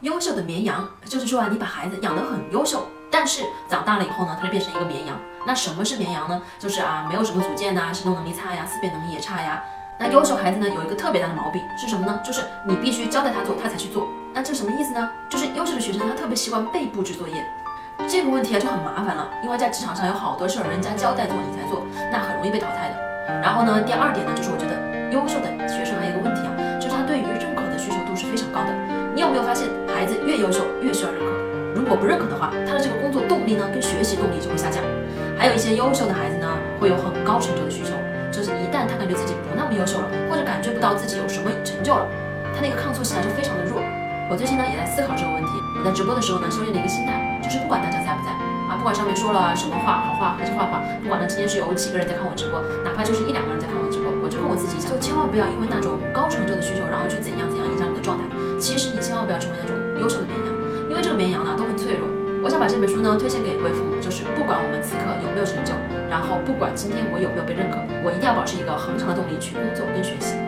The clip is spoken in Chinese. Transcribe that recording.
优秀的绵羊，就是说啊，你把孩子养得很优秀，但是长大了以后呢，他就变成一个绵羊。那什么是绵羊呢？就是啊，没有什么组件呐，行动能力差呀，思辨能力也差呀。那优秀孩子呢，有一个特别大的毛病是什么呢？就是你必须交代他做，他才去做。那这什么意思呢？就是优秀的学生他特别习惯被布置作业，这个问题啊就很麻烦了，因为在职场上有好多事儿人家交代做你才做，那很容易被淘汰的。然后呢，第二点呢，就是我觉得优秀的学生还有一个问题啊，就是他对于认可的需求度是非常高的。你有没有发现，孩子越优秀越需要认可？如果不认可的话，他的这个工作动力呢，跟学习动力就会下降。还有一些优秀的孩子呢，会有很高成就的需求，就是一旦他感觉自己不那么优秀了，或者感觉不到自己有什么成就了，他那个抗挫性啊就非常的弱。我最近呢也在思考这个问题。我在直播的时候呢，修炼了一个心态，就是不管大家在不在啊，不管上面说了什么话，好话还是坏话，不管呢今天是有几个人在看我直播，哪怕就是一两个人在看我直播，我就跟我自己讲，就千万不要因为那种高成就的需求，然后去怎样怎样影响你的状态。其实你千万不要成为那种优秀的绵羊，因为这个绵羊呢都很脆弱。我想把这本书呢推荐给一位父母，就是不管我们此刻有没有成就，然后不管今天我有没有被认可，我一定要保持一个恒常的动力去工作跟学习。